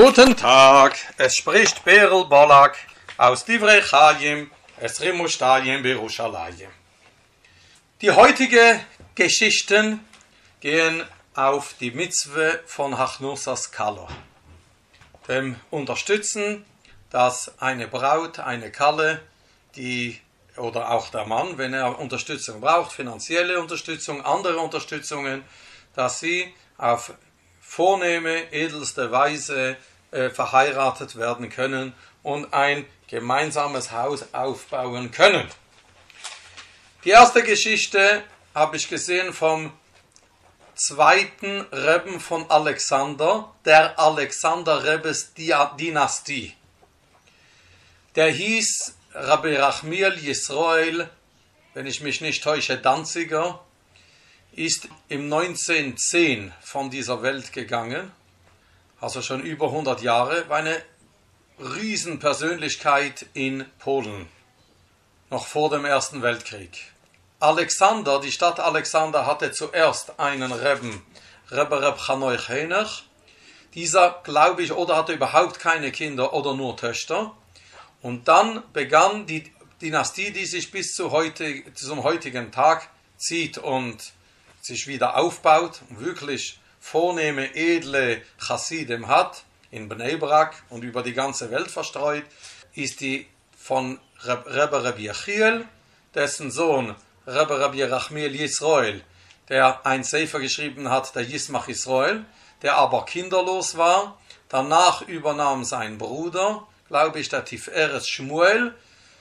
Guten Tag, es spricht Berel Bolak aus Divrei Chayim, es Rimustayim Berushalayim. Die heutige Geschichten gehen auf die Mitzwe von Hachnusas Kalo, dem Unterstützen, dass eine Braut, eine Kalle, die oder auch der Mann, wenn er Unterstützung braucht, finanzielle Unterstützung, andere Unterstützungen, dass sie auf vornehme, edelste Weise äh, verheiratet werden können und ein gemeinsames Haus aufbauen können. Die erste Geschichte habe ich gesehen vom zweiten Rebben von Alexander, der Alexander Rebbes Dynastie. Der hieß Rabbi Rachmiel Yisroel, wenn ich mich nicht täusche, Danziger, ist im 1910 von dieser Welt gegangen, also schon über 100 Jahre, war eine Riesenpersönlichkeit in Polen, noch vor dem Ersten Weltkrieg. Alexander, die Stadt Alexander hatte zuerst einen Rebben, Rebbe Reb Chanoich Henech. Dieser, glaube ich, oder hatte überhaupt keine Kinder oder nur Töchter. Und dann begann die Dynastie, die sich bis zu heute, zum heutigen Tag zieht und sich wieder aufbaut und wirklich vornehme, edle Chassidim hat, in Bnei Brak und über die ganze Welt verstreut, ist die von Rebbe Rabbi Yechiel, dessen Sohn Rebbe Rabbi Rachmiel Yisroel, der ein Sefer geschrieben hat, der Yismach Israel, der aber kinderlos war. Danach übernahm sein Bruder, glaube ich, der Tiferes Shmuel,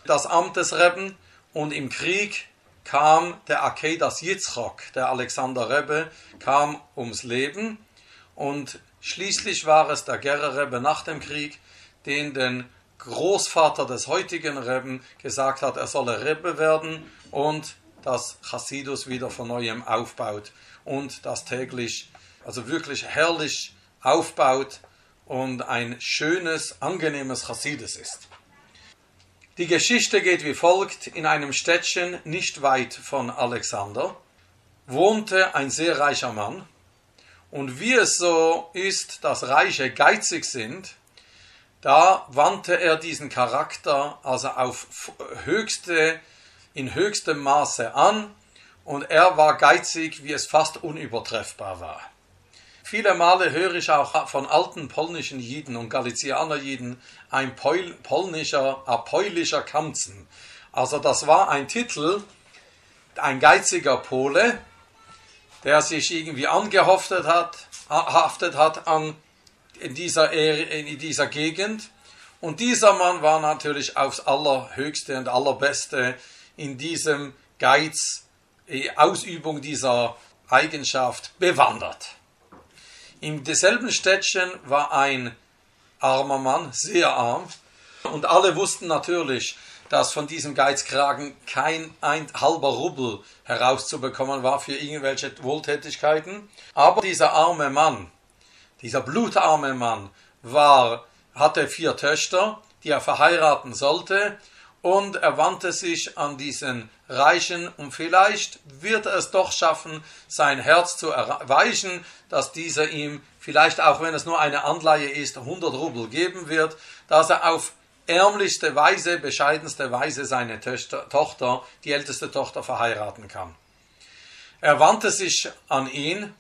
das Amt des Rebben und im Krieg kam der Akedas Yitzchok, der Alexander Rebbe, kam ums Leben und schließlich war es der Gerer Rebbe nach dem Krieg, den den Großvater des heutigen Rebben gesagt hat, er solle Rebbe werden und das Chassidus wieder von neuem aufbaut und das täglich, also wirklich herrlich aufbaut und ein schönes, angenehmes Chassidus ist. Die Geschichte geht wie folgt. In einem Städtchen nicht weit von Alexander wohnte ein sehr reicher Mann. Und wie es so ist, dass Reiche geizig sind, da wandte er diesen Charakter also auf höchste, in höchstem Maße an und er war geizig, wie es fast unübertreffbar war. Viele Male höre ich auch von alten polnischen Jiden und Galizianer Jiden ein Pol polnischer, apolischer Kamzen. Also das war ein Titel, ein geiziger Pole, der sich irgendwie angehaftet hat, haftet hat an in dieser, in dieser Gegend. Und dieser Mann war natürlich aufs Allerhöchste und Allerbeste in diesem Geiz, Ausübung dieser Eigenschaft bewandert. In demselben Städtchen war ein armer Mann, sehr arm, und alle wussten natürlich, dass von diesem Geizkragen kein ein halber Rubel herauszubekommen war für irgendwelche Wohltätigkeiten. Aber dieser arme Mann, dieser blutarme Mann, war, hatte vier Töchter, die er verheiraten sollte, und er wandte sich an diesen Reichen und vielleicht wird er es doch schaffen, sein Herz zu erweichen, dass dieser ihm, vielleicht auch wenn es nur eine Anleihe ist, 100 Rubel geben wird, dass er auf ärmlichste Weise, bescheidenste Weise seine Töchter, Tochter, die älteste Tochter, verheiraten kann. Er wandte sich an ihn,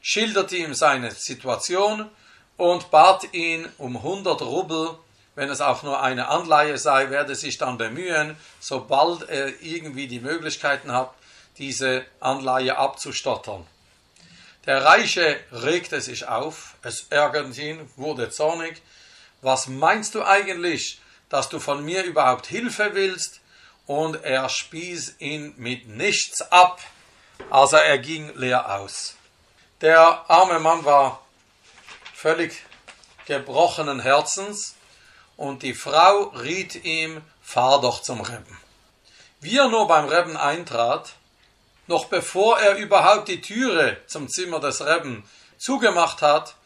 schilderte ihm seine Situation und bat ihn um 100 Rubel wenn es auch nur eine Anleihe sei, werde sich dann bemühen, sobald er irgendwie die Möglichkeiten hat, diese Anleihe abzustottern. Der Reiche regte sich auf, es ärgerte ihn, wurde zornig. Was meinst du eigentlich, dass du von mir überhaupt Hilfe willst? Und er spieß ihn mit nichts ab. Also er ging leer aus. Der arme Mann war völlig gebrochenen Herzens und die Frau riet ihm, fahr doch zum Rebben. Wie er nur beim Rebben eintrat, noch bevor er überhaupt die Türe zum Zimmer des Rebben zugemacht hat,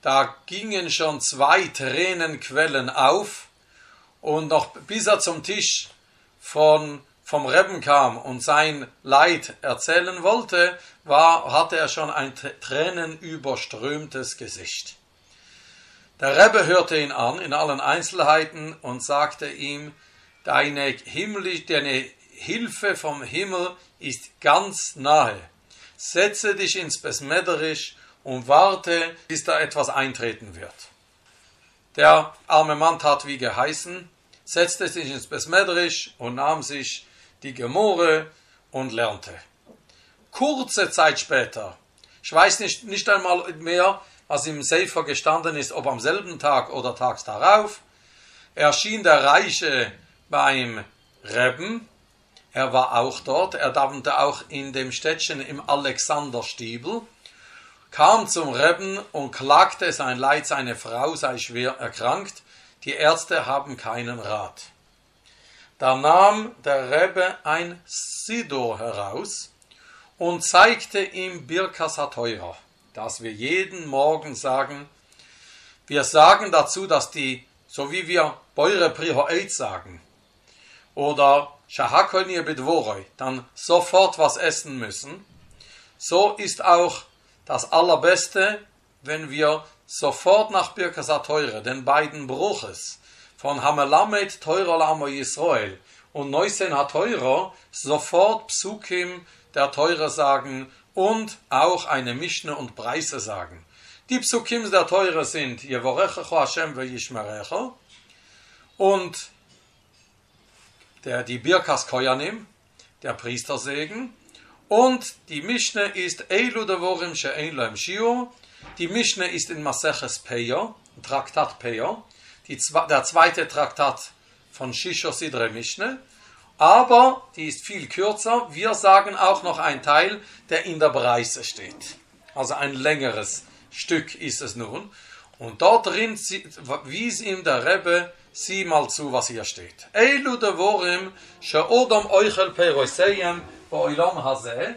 da gingen schon zwei Tränenquellen auf und noch bis er zum Tisch von, vom Rebben kam und sein Leid erzählen wollte, war, hatte er schon ein tränenüberströmtes Gesicht. Der Rebbe hörte ihn an in allen Einzelheiten und sagte ihm, deine, himmlisch, deine Hilfe vom Himmel ist ganz nahe. Setze dich ins Besmederisch und warte, bis da etwas eintreten wird. Der arme Mann tat wie geheißen, setzte sich ins Besmederisch und nahm sich die Gemore und lernte. Kurze Zeit später, ich weiß nicht, nicht einmal mehr, was im Sefer gestanden ist, ob am selben Tag oder tags darauf, erschien der Reiche beim Rebben. Er war auch dort, er davente auch in dem Städtchen im Alexanderstiebel, kam zum Rebben und klagte sein Leid, seine Frau sei schwer erkrankt, die Ärzte haben keinen Rat. Da nahm der Rebbe ein Sidor heraus und zeigte ihm Birkas Hateurer, das wir jeden Morgen sagen. Wir sagen dazu, dass die, so wie wir Beure Prihoet sagen, oder Shahakonir Bedvoroi, dann sofort was essen müssen, so ist auch das Allerbeste, wenn wir sofort nach Birkas Teure, den beiden Bruches, von Hamelamed Teurer Lamo Israel und Neusen HaTeurer, sofort Psukim der Teure sagen und auch eine Mischne und Preise sagen. Die Psukim der Teure sind Yevorechecho Hashem Yishmerecho und der, die Birkas Koyanim, der Priestersegen, und die Mischne ist Eilu Devorim She'ein Shiur, die Mischne ist in Maseches Peyo, Traktat Peyo, die, der zweite Traktat von Shisho Sidre Mischne, aber die ist viel kürzer. Wir sagen auch noch ein Teil, der in der Breise steht. Also ein längeres Stück ist es nun. Und dort drin wies ihm der Rebbe, sieh mal zu, was hier steht. Eilu devorim, she'odom euchel peroiseyem, באוילום הזה,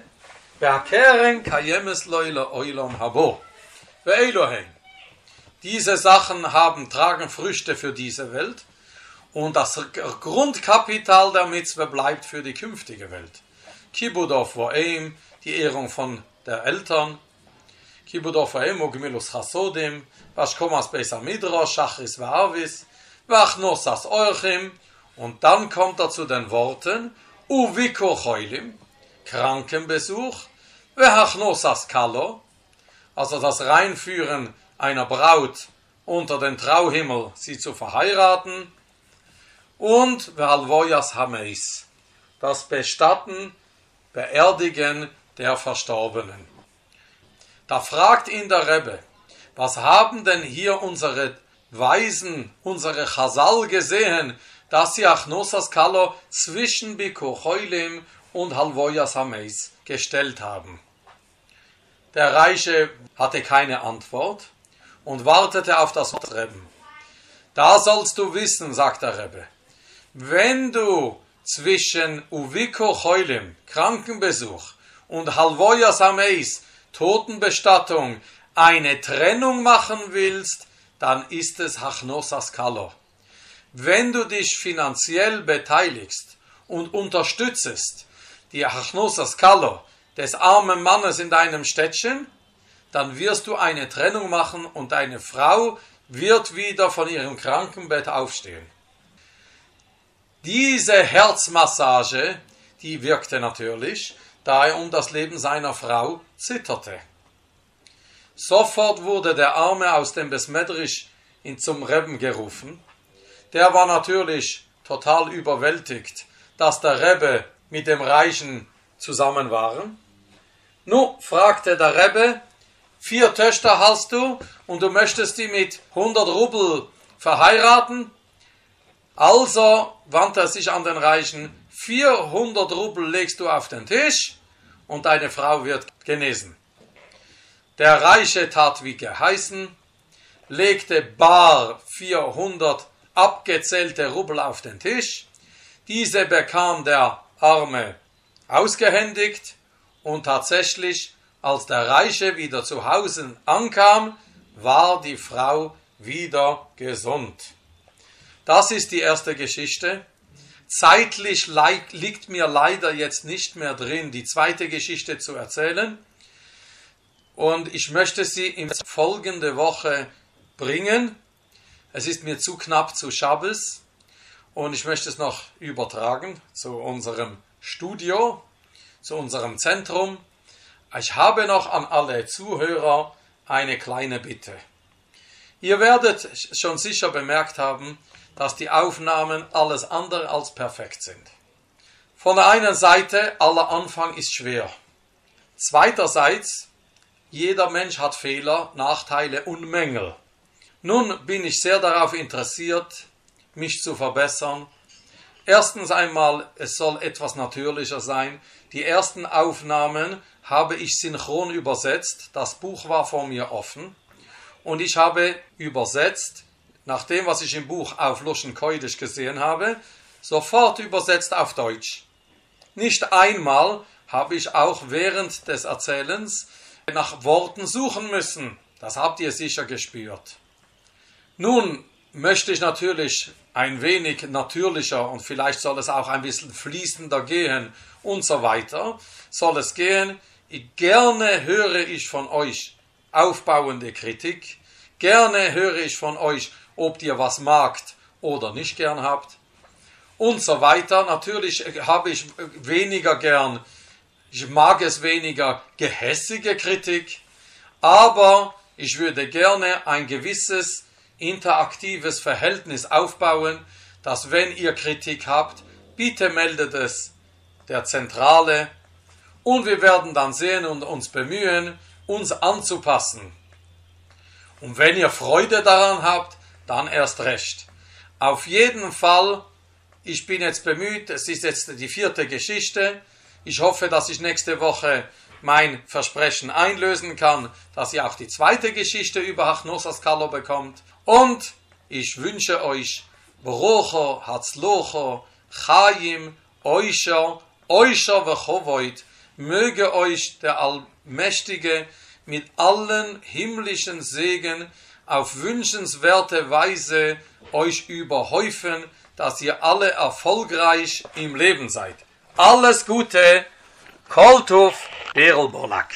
והקרן קיימס לו לאוילום הבו. Ve'elohem. Diese Sachen haben, tragen Früchte für diese Welt und das Grundkapital der Mitzwe bleibt für die künftige Welt. Kibudov Vo'em, die Ehrung von der Eltern. Kibudov Vo'em, Ugmilus Chasodim, Vashkomas Beis Amidro, Shachris Va'avis, Vachnosas Orchim. Und dann kommt er zu den Worten, Uviko Choilim, Krankenbesuch, Vehachnosas Kalo, also das Reinführen einer Braut unter den Trauhimmel, sie zu verheiraten, und Vehalvoyas Hameis, das Bestatten, Beerdigen der Verstorbenen. Da fragt ihn der Rebbe, was haben denn hier unsere Weisen, unsere Chasal gesehen, dass sie Achnosas Kalo zwischen Bikochoilim und Halvoyas Hameis gestellt haben? Der Reiche hatte keine Antwort und wartete auf das Rebbe. Da sollst du wissen, sagt der Rebbe, wenn du zwischen Uviko Cholim, Krankenbesuch, und Halvoya Sameis, Totenbestattung, eine Trennung machen willst, dann ist es Hachnosas Kalo. Wenn du dich finanziell beteiligst und unterstützest die Hachnosas Kalo des armen Mannes in deinem Städtchen, dann wirst du eine Trennung machen und deine Frau wird wieder von ihrem Krankenbett aufstehen. Diese Herzmassage, die wirkte natürlich, da er um das Leben seiner Frau zitterte. Sofort wurde der Arme aus dem Besmedrisch zum Rebben gerufen. Der war natürlich total überwältigt, dass der Rebbe mit dem Reichen zusammen waren. Nu, fragte der Rebbe, vier Töchter hast du und du möchtest die mit 100 Rubel verheiraten? Also wandte er sich an den Reichen, 400 Rubel legst du auf den Tisch und deine Frau wird genesen. Der Reiche tat wie geheißen, legte bar 400 abgezählte Rubel auf den Tisch, diese bekam der Arme ausgehändigt und tatsächlich, als der Reiche wieder zu Hause ankam, war die Frau wieder gesund. Das ist die erste Geschichte. Zeitlich liegt mir leider jetzt nicht mehr drin, die zweite Geschichte zu erzählen. Und ich möchte sie in folgende Woche bringen. Es ist mir zu knapp zu Schabbes und ich möchte es noch übertragen zu unserem Studio, zu unserem Zentrum. Ich habe noch an alle Zuhörer eine kleine Bitte. Ihr werdet schon sicher bemerkt haben, dass die Aufnahmen alles andere als perfekt sind. Von der einen Seite, aller Anfang ist schwer. Zweiterseits, jeder Mensch hat Fehler, Nachteile und Mängel. Nun bin ich sehr darauf interessiert, mich zu verbessern. Erstens einmal, es soll etwas natürlicher sein. Die ersten Aufnahmen habe ich synchron übersetzt. Das Buch war vor mir offen. Und ich habe übersetzt, nach dem, was ich im Buch auf Luschen Keudisch gesehen habe, sofort übersetzt auf Deutsch. Nicht einmal habe ich auch während des Erzählens nach Worten suchen müssen. Das habt ihr sicher gespürt. Nun möchte ich natürlich ein wenig natürlicher und vielleicht soll es auch ein bisschen fließender gehen und so weiter. Soll es gehen? Ich, gerne höre ich von euch aufbauende Kritik. Gerne höre ich von euch, ob ihr was magt oder nicht gern habt und so weiter. Natürlich habe ich weniger gern, ich mag es weniger gehässige Kritik, aber ich würde gerne ein gewisses interaktives Verhältnis aufbauen, dass wenn ihr Kritik habt, bitte meldet es der Zentrale und wir werden dann sehen und uns bemühen, uns anzupassen. Und wenn ihr Freude daran habt, dann erst recht. Auf jeden Fall ich bin jetzt bemüht, es ist jetzt die vierte Geschichte. Ich hoffe, dass ich nächste Woche mein Versprechen einlösen kann, dass ihr auch die zweite Geschichte über Hachnosas Kalo bekommt. Und ich wünsche euch Barucho, Hatzlocho, Chaim, Oischer, Oischer Vechovoit, möge euch der Allmächtige mit allen himmlischen Segen auf wünschenswerte Weise euch überhäufen, dass ihr alle erfolgreich im Leben seid. Alles Gute, Koltuf, Berl Bolak.